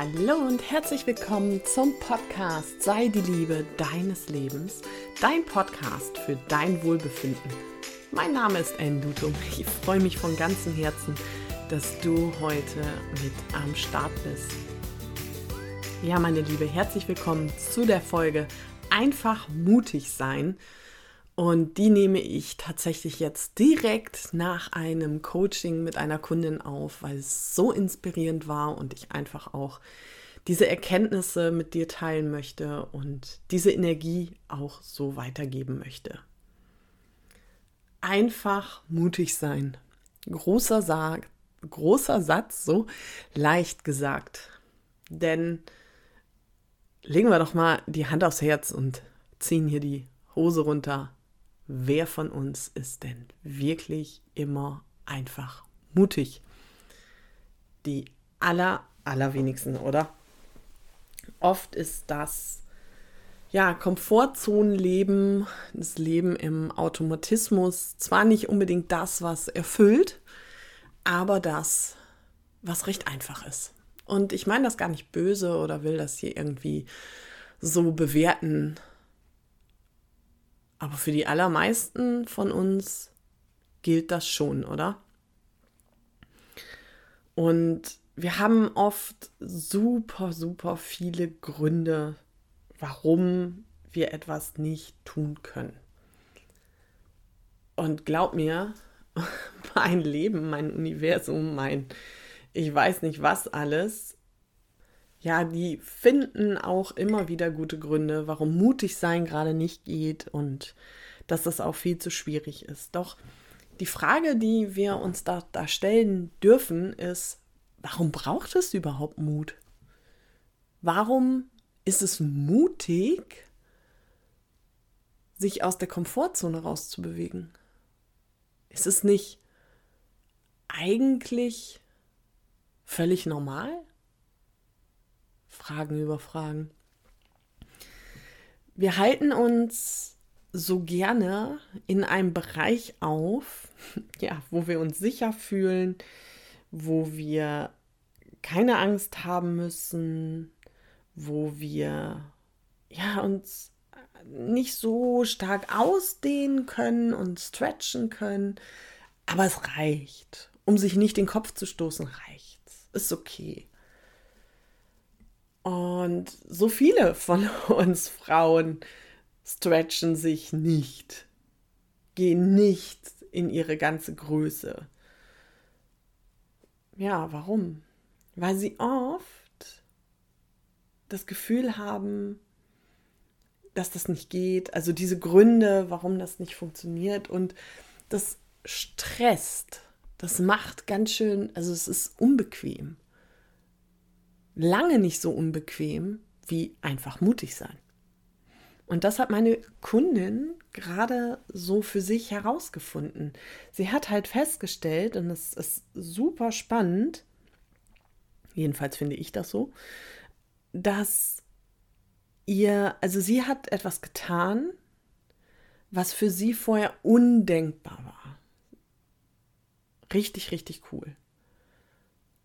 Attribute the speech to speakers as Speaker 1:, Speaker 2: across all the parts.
Speaker 1: Hallo und herzlich willkommen zum Podcast Sei die Liebe deines Lebens, dein Podcast für dein Wohlbefinden. Mein Name ist Enduto. Ich freue mich von ganzem Herzen, dass du heute mit am Start bist. Ja, meine Liebe, herzlich willkommen zu der Folge Einfach mutig sein. Und die nehme ich tatsächlich jetzt direkt nach einem Coaching mit einer Kundin auf, weil es so inspirierend war und ich einfach auch diese Erkenntnisse mit dir teilen möchte und diese Energie auch so weitergeben möchte. Einfach mutig sein. Großer, Sa großer Satz, so leicht gesagt. Denn legen wir doch mal die Hand aufs Herz und ziehen hier die Hose runter wer von uns ist denn wirklich immer einfach mutig? Die aller, allerwenigsten, oder? Oft ist das ja, Komfortzonenleben, das Leben im Automatismus, zwar nicht unbedingt das, was erfüllt, aber das, was recht einfach ist. Und ich meine das gar nicht böse oder will das hier irgendwie so bewerten, aber für die allermeisten von uns gilt das schon, oder? Und wir haben oft super, super viele Gründe, warum wir etwas nicht tun können. Und glaub mir, mein Leben, mein Universum, mein ich weiß nicht was alles ja, die finden auch immer wieder gute Gründe, warum mutig sein gerade nicht geht und dass das auch viel zu schwierig ist. Doch die Frage, die wir uns da, da stellen dürfen, ist, warum braucht es überhaupt Mut? Warum ist es mutig, sich aus der Komfortzone rauszubewegen? Ist es nicht eigentlich völlig normal? Fragen über Fragen. Wir halten uns so gerne in einem Bereich auf, ja, wo wir uns sicher fühlen, wo wir keine Angst haben müssen, wo wir ja uns nicht so stark ausdehnen können und stretchen können, aber es reicht. Um sich nicht den Kopf zu stoßen, reicht's. Ist okay. Und so viele von uns Frauen stretchen sich nicht, gehen nicht in ihre ganze Größe. Ja, warum? Weil sie oft das Gefühl haben, dass das nicht geht, also diese Gründe, warum das nicht funktioniert und das stresst, das macht ganz schön, also es ist unbequem lange nicht so unbequem wie einfach mutig sein. Und das hat meine Kundin gerade so für sich herausgefunden. Sie hat halt festgestellt, und es ist super spannend, jedenfalls finde ich das so, dass ihr, also sie hat etwas getan, was für sie vorher undenkbar war. Richtig, richtig cool.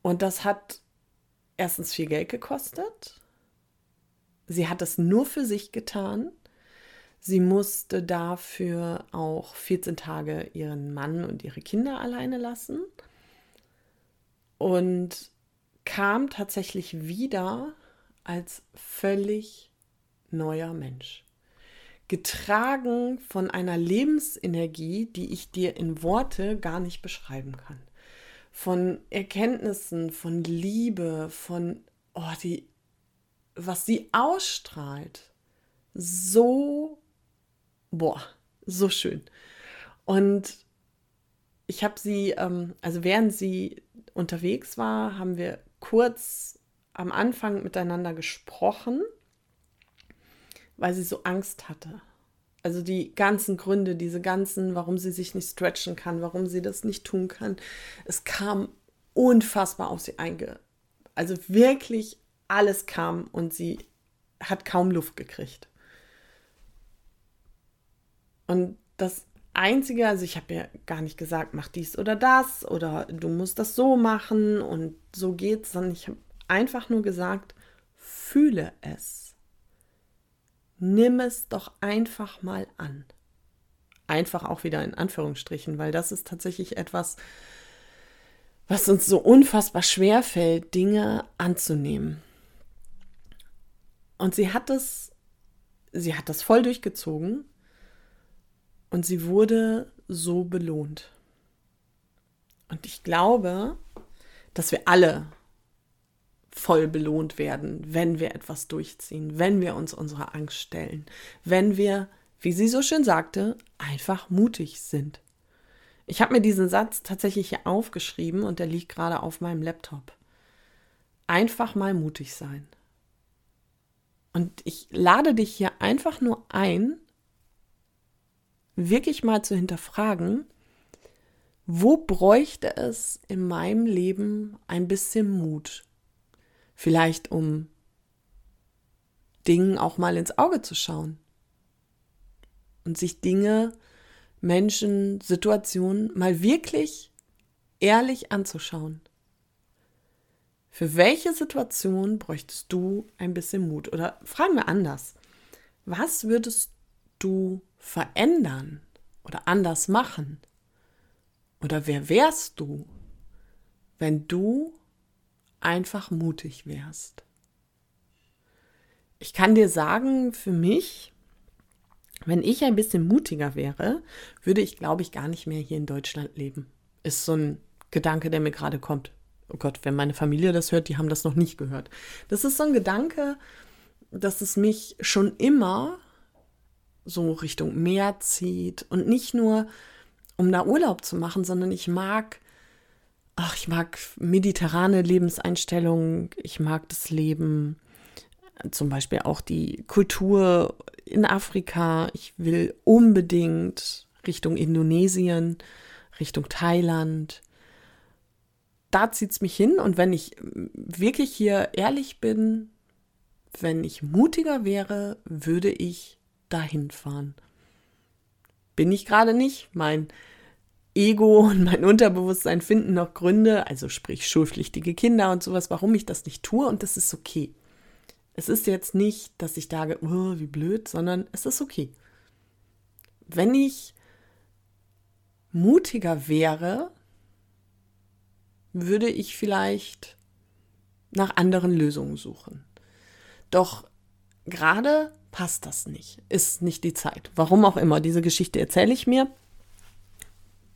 Speaker 1: Und das hat erstens viel Geld gekostet. Sie hat es nur für sich getan. Sie musste dafür auch 14 Tage ihren Mann und ihre Kinder alleine lassen und kam tatsächlich wieder als völlig neuer Mensch. Getragen von einer Lebensenergie, die ich dir in Worte gar nicht beschreiben kann von Erkenntnissen, von Liebe, von oh, die, was sie ausstrahlt. So, boah, so schön. Und ich habe sie, ähm, also während sie unterwegs war, haben wir kurz am Anfang miteinander gesprochen, weil sie so Angst hatte. Also die ganzen Gründe, diese ganzen, warum sie sich nicht stretchen kann, warum sie das nicht tun kann. Es kam unfassbar auf sie einge. Also wirklich alles kam und sie hat kaum Luft gekriegt. Und das Einzige, also ich habe ja gar nicht gesagt, mach dies oder das oder du musst das so machen und so geht's, sondern ich habe einfach nur gesagt, fühle es. Nimm es doch einfach mal an. Einfach auch wieder in Anführungsstrichen, weil das ist tatsächlich etwas, was uns so unfassbar schwer fällt, Dinge anzunehmen. Und sie hat es, sie hat das voll durchgezogen und sie wurde so belohnt. Und ich glaube, dass wir alle voll belohnt werden, wenn wir etwas durchziehen, wenn wir uns unserer Angst stellen, wenn wir, wie sie so schön sagte, einfach mutig sind. Ich habe mir diesen Satz tatsächlich hier aufgeschrieben und der liegt gerade auf meinem Laptop. Einfach mal mutig sein. Und ich lade dich hier einfach nur ein, wirklich mal zu hinterfragen, wo bräuchte es in meinem Leben ein bisschen Mut? Vielleicht um Dingen auch mal ins Auge zu schauen und sich Dinge, Menschen, Situationen mal wirklich ehrlich anzuschauen. Für welche Situation bräuchtest du ein bisschen Mut? Oder fragen wir anders. Was würdest du verändern oder anders machen? Oder wer wärst du, wenn du einfach mutig wärst? Ich kann dir sagen, für mich, wenn ich ein bisschen mutiger wäre, würde ich, glaube ich, gar nicht mehr hier in Deutschland leben. Ist so ein Gedanke, der mir gerade kommt. Oh Gott, wenn meine Familie das hört, die haben das noch nicht gehört. Das ist so ein Gedanke, dass es mich schon immer so Richtung Meer zieht und nicht nur um da Urlaub zu machen, sondern ich mag, ach, ich mag mediterrane Lebenseinstellungen, ich mag das Leben, zum Beispiel auch die Kultur in Afrika. Ich will unbedingt Richtung Indonesien, Richtung Thailand. Da zieht es mich hin und wenn ich wirklich hier ehrlich bin, wenn ich mutiger wäre, würde ich dahin fahren bin ich gerade nicht. Mein Ego und mein Unterbewusstsein finden noch Gründe, also sprich schulpflichtige Kinder und sowas, warum ich das nicht tue und das ist okay. Es ist jetzt nicht, dass ich sage, oh, wie blöd, sondern es ist okay. Wenn ich mutiger wäre, würde ich vielleicht nach anderen Lösungen suchen. Doch gerade passt das nicht, ist nicht die Zeit. Warum auch immer, diese Geschichte erzähle ich mir.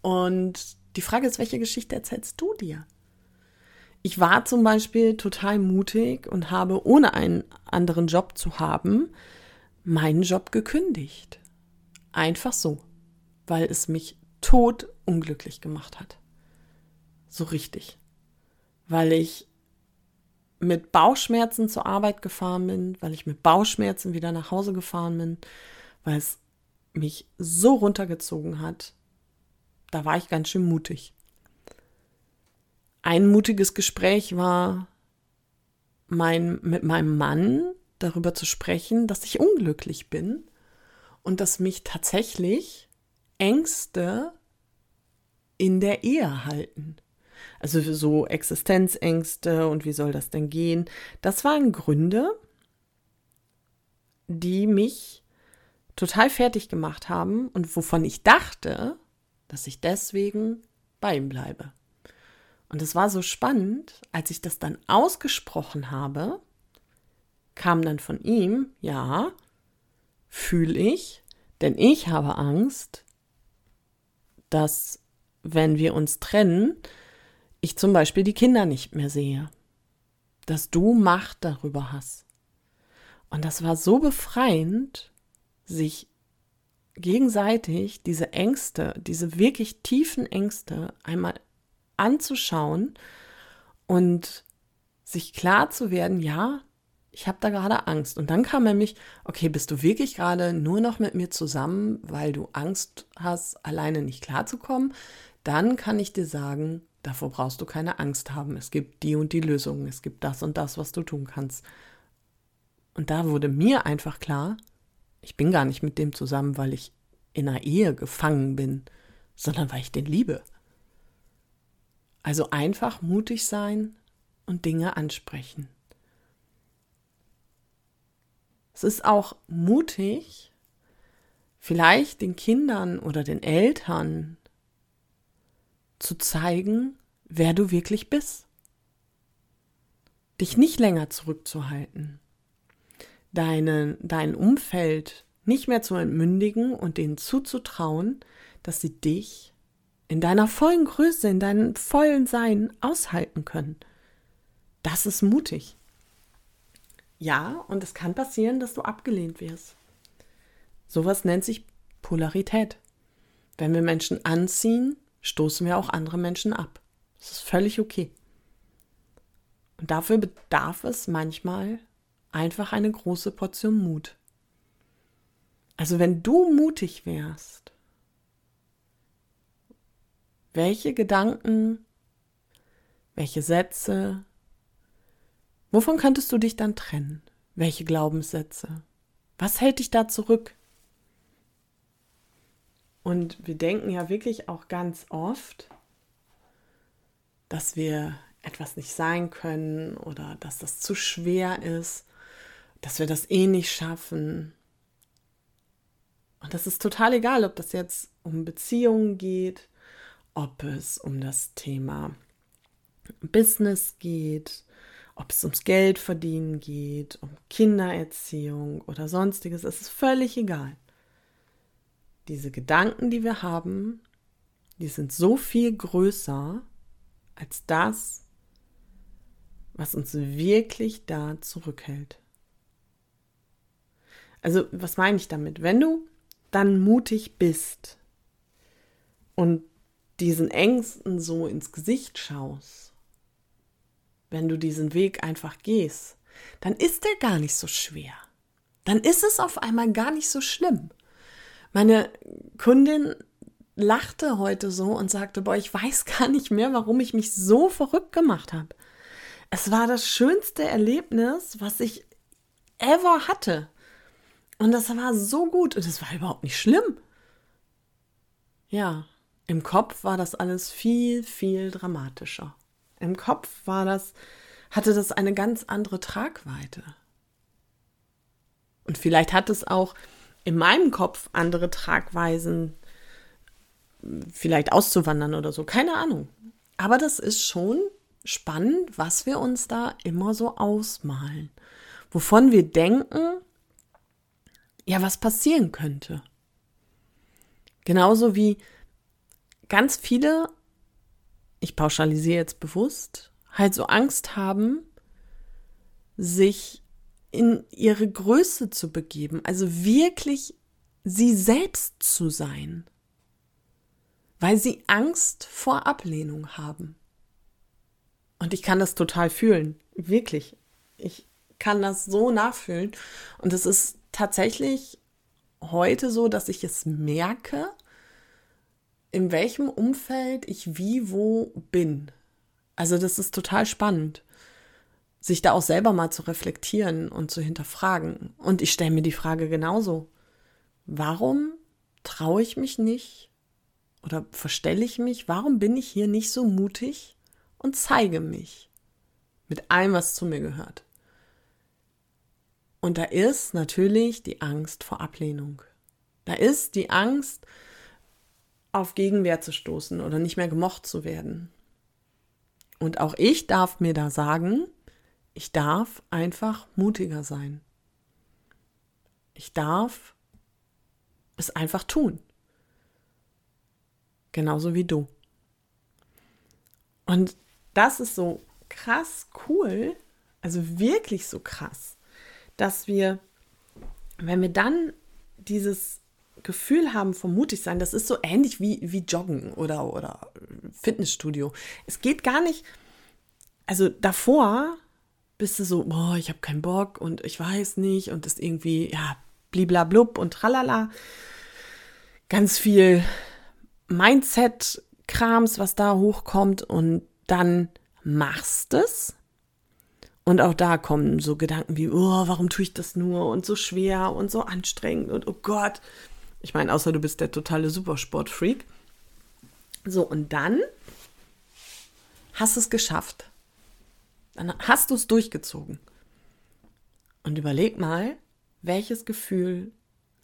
Speaker 1: Und die Frage ist, welche Geschichte erzählst du dir? Ich war zum Beispiel total mutig und habe, ohne einen anderen Job zu haben, meinen Job gekündigt. Einfach so, weil es mich tot unglücklich gemacht hat. So richtig. Weil ich mit Bauchschmerzen zur Arbeit gefahren bin, weil ich mit Bauchschmerzen wieder nach Hause gefahren bin, weil es mich so runtergezogen hat. Da war ich ganz schön mutig. Ein mutiges Gespräch war mein, mit meinem Mann darüber zu sprechen, dass ich unglücklich bin und dass mich tatsächlich Ängste in der Ehe halten. Also so Existenzängste und wie soll das denn gehen. Das waren Gründe, die mich total fertig gemacht haben und wovon ich dachte, dass ich deswegen bei ihm bleibe. Und es war so spannend, als ich das dann ausgesprochen habe, kam dann von ihm, ja, fühle ich, denn ich habe Angst, dass wenn wir uns trennen, ich zum Beispiel die Kinder nicht mehr sehe, dass du Macht darüber hast. Und das war so befreiend, sich gegenseitig diese Ängste, diese wirklich tiefen Ängste einmal anzuschauen und sich klar zu werden, ja, ich habe da gerade Angst. Und dann kam nämlich, okay, bist du wirklich gerade nur noch mit mir zusammen, weil du Angst hast, alleine nicht klarzukommen? Dann kann ich dir sagen, Davor brauchst du keine Angst haben. Es gibt die und die Lösungen. Es gibt das und das, was du tun kannst. Und da wurde mir einfach klar, ich bin gar nicht mit dem zusammen, weil ich in einer Ehe gefangen bin, sondern weil ich den liebe. Also einfach mutig sein, und Dinge ansprechen. Es ist auch mutig, vielleicht den Kindern oder den Eltern zu zeigen, wer du wirklich bist. Dich nicht länger zurückzuhalten. Deine, dein Umfeld nicht mehr zu entmündigen und denen zuzutrauen, dass sie dich in deiner vollen Größe, in deinem vollen Sein aushalten können. Das ist mutig. Ja, und es kann passieren, dass du abgelehnt wirst. Sowas nennt sich Polarität. Wenn wir Menschen anziehen, stoßen wir auch andere Menschen ab. Das ist völlig okay. Und dafür bedarf es manchmal einfach eine große Portion Mut. Also wenn du mutig wärst, welche Gedanken, welche Sätze, wovon könntest du dich dann trennen? Welche Glaubenssätze? Was hält dich da zurück? Und wir denken ja wirklich auch ganz oft, dass wir etwas nicht sein können oder dass das zu schwer ist, dass wir das eh nicht schaffen. Und das ist total egal, ob das jetzt um Beziehungen geht, ob es um das Thema Business geht, ob es ums Geld verdienen geht, um Kindererziehung oder sonstiges. Es ist völlig egal diese Gedanken, die wir haben, die sind so viel größer als das, was uns wirklich da zurückhält. Also, was meine ich damit? Wenn du dann mutig bist und diesen Ängsten so ins Gesicht schaust, wenn du diesen Weg einfach gehst, dann ist der gar nicht so schwer. Dann ist es auf einmal gar nicht so schlimm. Meine Kundin lachte heute so und sagte, boah, ich weiß gar nicht mehr, warum ich mich so verrückt gemacht habe. Es war das schönste Erlebnis, was ich ever hatte. Und das war so gut und es war überhaupt nicht schlimm. Ja, im Kopf war das alles viel, viel dramatischer. Im Kopf war das, hatte das eine ganz andere Tragweite. Und vielleicht hat es auch in meinem Kopf andere Tragweisen, vielleicht auszuwandern oder so, keine Ahnung. Aber das ist schon spannend, was wir uns da immer so ausmalen. Wovon wir denken, ja, was passieren könnte. Genauso wie ganz viele, ich pauschalisiere jetzt bewusst, halt so Angst haben, sich in ihre Größe zu begeben, also wirklich sie selbst zu sein, weil sie Angst vor Ablehnung haben. Und ich kann das total fühlen, wirklich. Ich kann das so nachfühlen. Und es ist tatsächlich heute so, dass ich es merke, in welchem Umfeld ich wie wo bin. Also das ist total spannend sich da auch selber mal zu reflektieren und zu hinterfragen. Und ich stelle mir die Frage genauso. Warum traue ich mich nicht oder verstelle ich mich? Warum bin ich hier nicht so mutig und zeige mich mit allem, was zu mir gehört? Und da ist natürlich die Angst vor Ablehnung. Da ist die Angst, auf Gegenwehr zu stoßen oder nicht mehr gemocht zu werden. Und auch ich darf mir da sagen, ich darf einfach mutiger sein. Ich darf es einfach tun. Genauso wie du. Und das ist so krass cool, also wirklich so krass, dass wir, wenn wir dann dieses Gefühl haben vom Mutigsein, das ist so ähnlich wie, wie Joggen oder, oder Fitnessstudio. Es geht gar nicht, also davor bist du so, boah, ich habe keinen Bock und ich weiß nicht und ist irgendwie, ja, bliblablub und tralala. Ganz viel Mindset-Krams, was da hochkommt und dann machst es. Und auch da kommen so Gedanken wie, oh, warum tue ich das nur und so schwer und so anstrengend und oh Gott. Ich meine, außer du bist der totale Supersportfreak. So, und dann hast du es geschafft Dann hast du es durchgezogen. Und überleg mal, welches Gefühl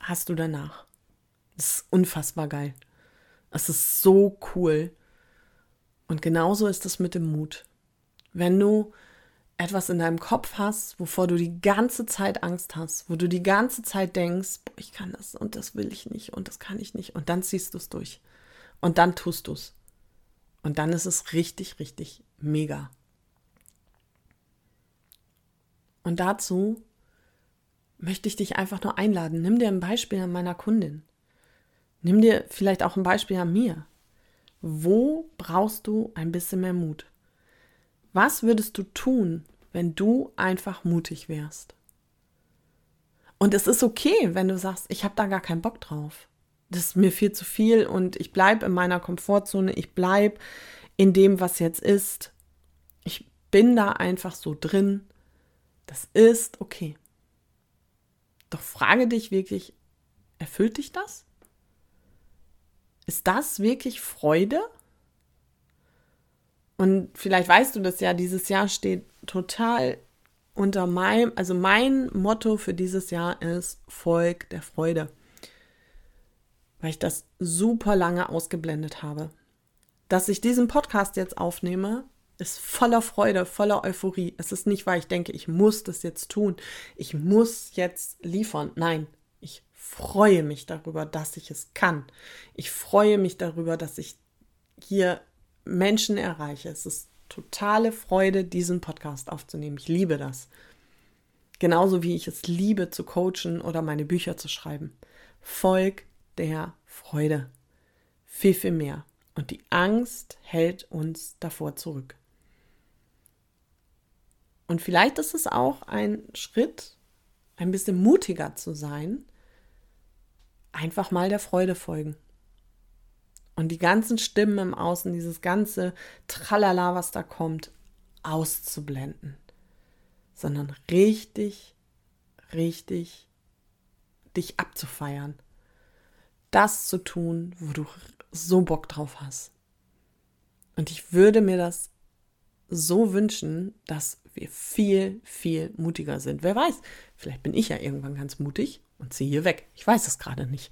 Speaker 1: hast du danach? Das ist unfassbar geil. Es ist so cool. Und genauso ist es mit dem Mut. Wenn du etwas in deinem Kopf hast, wovor du die ganze Zeit Angst hast, wo du die ganze Zeit denkst, boah, ich kann das und das will ich nicht und das kann ich nicht und dann ziehst du es durch und dann tust du es. Und dann ist es richtig, richtig mega. Und dazu möchte ich dich einfach nur einladen. Nimm dir ein Beispiel an meiner Kundin. Nimm dir vielleicht auch ein Beispiel an mir. Wo brauchst du ein bisschen mehr Mut? Was würdest du tun, wenn du einfach mutig wärst? Und es ist okay, wenn du sagst, ich habe da gar keinen Bock drauf. Das ist mir viel zu viel und ich bleibe in meiner Komfortzone, ich bleibe in dem, was jetzt ist. Ich bin da einfach so drin. Das ist okay. Doch frage dich wirklich, erfüllt dich das? Ist das wirklich Freude? Und vielleicht weißt du das ja, dieses Jahr steht total unter meinem, also mein Motto für dieses Jahr ist Volk der Freude. Weil ich das super lange ausgeblendet habe. Dass ich diesen Podcast jetzt aufnehme, ist voller Freude, voller Euphorie. Es ist nicht, weil ich denke, ich muss das jetzt tun. Ich muss jetzt liefern. Nein, ich freue mich darüber, dass ich es kann. Ich freue mich darüber, dass ich hier Menschen erreiche. Es ist totale Freude, diesen Podcast aufzunehmen. Ich liebe das. Genauso wie ich es liebe zu coachen oder meine Bücher zu schreiben. Volk der Freude. Viel, viel mehr. Und die Angst hält uns davor zurück. Und vielleicht ist es auch ein Schritt, ein bisschen mutiger zu sein, einfach mal der Freude folgen. Und die ganzen Stimmen im Außen, dieses ganze Tralala, was da kommt, auszublenden. Sondern richtig, richtig dich abzufeiern. Das zu tun, wo du so Bock drauf hast. Und ich würde mir das so wünschen, dass wir viel, viel mutiger sind. Wer weiß, vielleicht bin ich ja irgendwann ganz mutig und ziehe hier weg. Ich weiß es gerade nicht.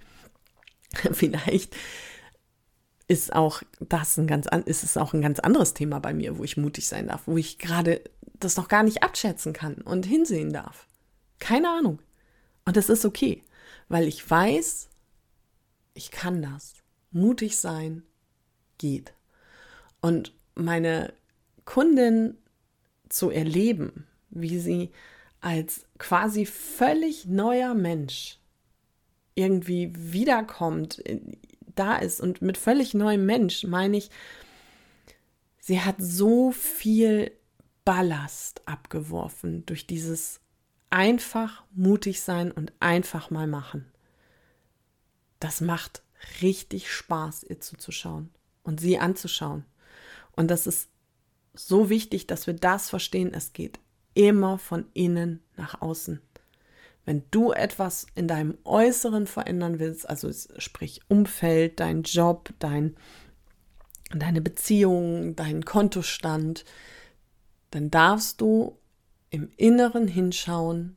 Speaker 1: vielleicht ist auch das ein ganz ist es auch ein ganz anderes Thema bei mir, wo ich mutig sein darf, wo ich gerade das noch gar nicht abschätzen kann und hinsehen darf. Keine Ahnung. Und das ist okay, weil ich weiß, ich kann das. Mutig sein geht. Und meine Kundin zu erleben, wie sie als quasi völlig neuer Mensch irgendwie wiederkommt, da ist und mit völlig neuem Mensch meine ich, sie hat so viel Ballast abgeworfen durch dieses einfach mutig sein und einfach mal machen. Das macht richtig Spaß, ihr zuzuschauen und sie anzuschauen. Und das ist so wichtig, dass wir das verstehen. Es geht immer von innen nach außen. Wenn du etwas in deinem Äußeren verändern willst, also sprich Umfeld, dein Job, dein, deine Beziehung, dein Kontostand, dann darfst du im Inneren hinschauen,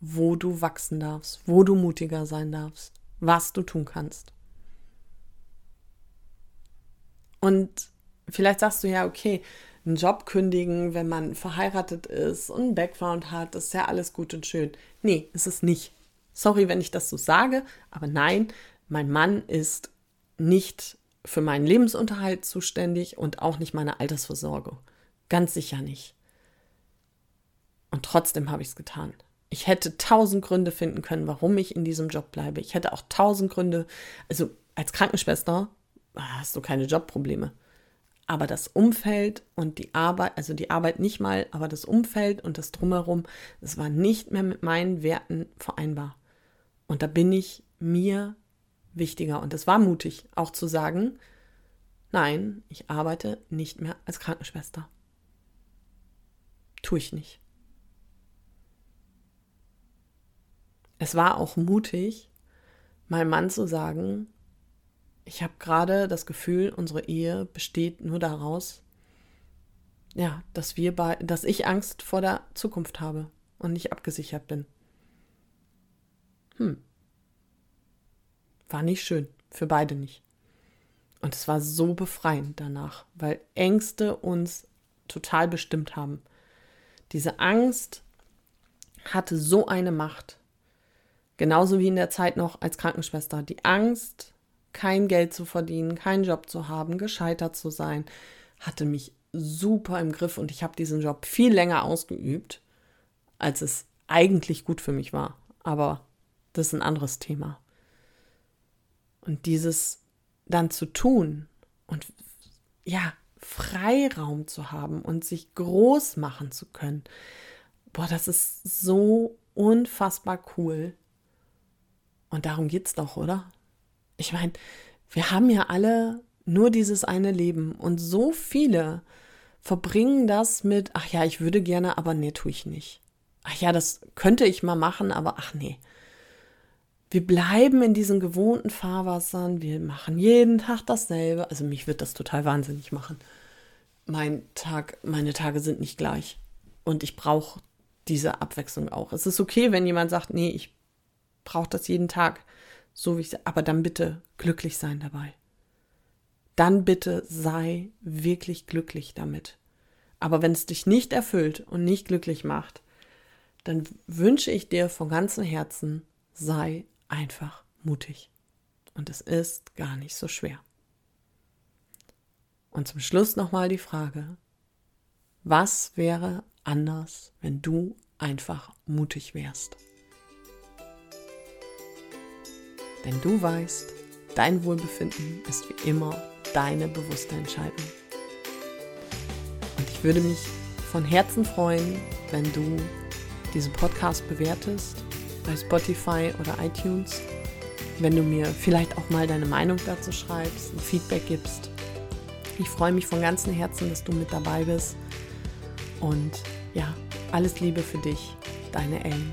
Speaker 1: wo du wachsen darfst, wo du mutiger sein darfst, was du tun kannst. Und vielleicht sagst du ja, okay, einen Job kündigen, wenn man verheiratet ist und einen Background hat, ist ja alles gut und schön. Nee, ist es nicht. Sorry, wenn ich das so sage, aber nein, mein Mann ist nicht für meinen Lebensunterhalt zuständig und auch nicht meine Altersversorgung. Ganz sicher nicht. Und trotzdem habe ich es getan. Ich hätte tausend Gründe finden können, warum ich in diesem Job bleibe. Ich hätte auch tausend Gründe, also als Krankenschwester hast du keine Jobprobleme aber das Umfeld und die Arbeit, also die Arbeit nicht mal, aber das Umfeld und das Drumherum, das war nicht mehr mit meinen Werten vereinbar. Und da bin ich mir wichtiger. Und es war mutig, auch zu sagen, nein, ich arbeite nicht mehr als Krankenschwester. Tue ich nicht. Es war auch mutig, meinem Mann zu sagen, ich habe gerade das Gefühl, unsere Ehe besteht nur daraus, ja, dass wir bei, dass ich Angst vor der Zukunft habe und nicht abgesichert bin. Hm. War nicht schön. Für beide nicht. Und es war so befreiend danach, weil Ängste uns total bestimmt haben. Diese Angst hatte so eine Macht. Genauso wie in der Zeit noch als Krankenschwester. Die Angst, kein Geld zu verdienen, keinen Job zu haben, gescheitert zu sein, hatte mich super im Griff und ich habe diesen Job viel länger ausgeübt, als es eigentlich gut für mich war. Aber das ist ein anderes Thema. Und dieses dann zu tun und ja, Freiraum zu haben und sich groß machen zu können, boah, das ist so unfassbar cool. Und darum geht's doch, oder? Ich meine, wir haben ja alle nur dieses eine Leben und so viele verbringen das mit, ach ja, ich würde gerne, aber nee, tue ich nicht. Ach ja, das könnte ich mal machen, aber ach nee. Wir bleiben in diesen gewohnten Fahrwassern, wir machen jeden Tag dasselbe. Also mich wird das total wahnsinnig machen. Mein Tag, meine Tage sind nicht gleich. Und ich brauche diese Abwechslung auch. Es ist okay, wenn jemand sagt, nee, ich brauche das jeden Tag, so wie ich, aber dann bitte glücklich sein dabei. Dann bitte sei wirklich glücklich damit. Aber wenn es dich nicht erfüllt und nicht glücklich macht, dann wünsche ich dir von ganzem Herzen, sei einfach mutig. Und es ist gar nicht so schwer. Und zum Schluss nochmal die Frage, was wäre anders, wenn du einfach mutig wärst? Denn du weißt, dein Wohlbefinden ist wie immer deine bewusste Entscheidung. Und ich würde mich von Herzen freuen, wenn du diesen Podcast bewertest bei Spotify oder iTunes. Wenn du mir vielleicht auch mal deine Meinung dazu schreibst, ein Feedback gibst. Ich freue mich von ganzem Herzen, dass du mit dabei bist. Und ja, alles Liebe für dich, deine Ellen.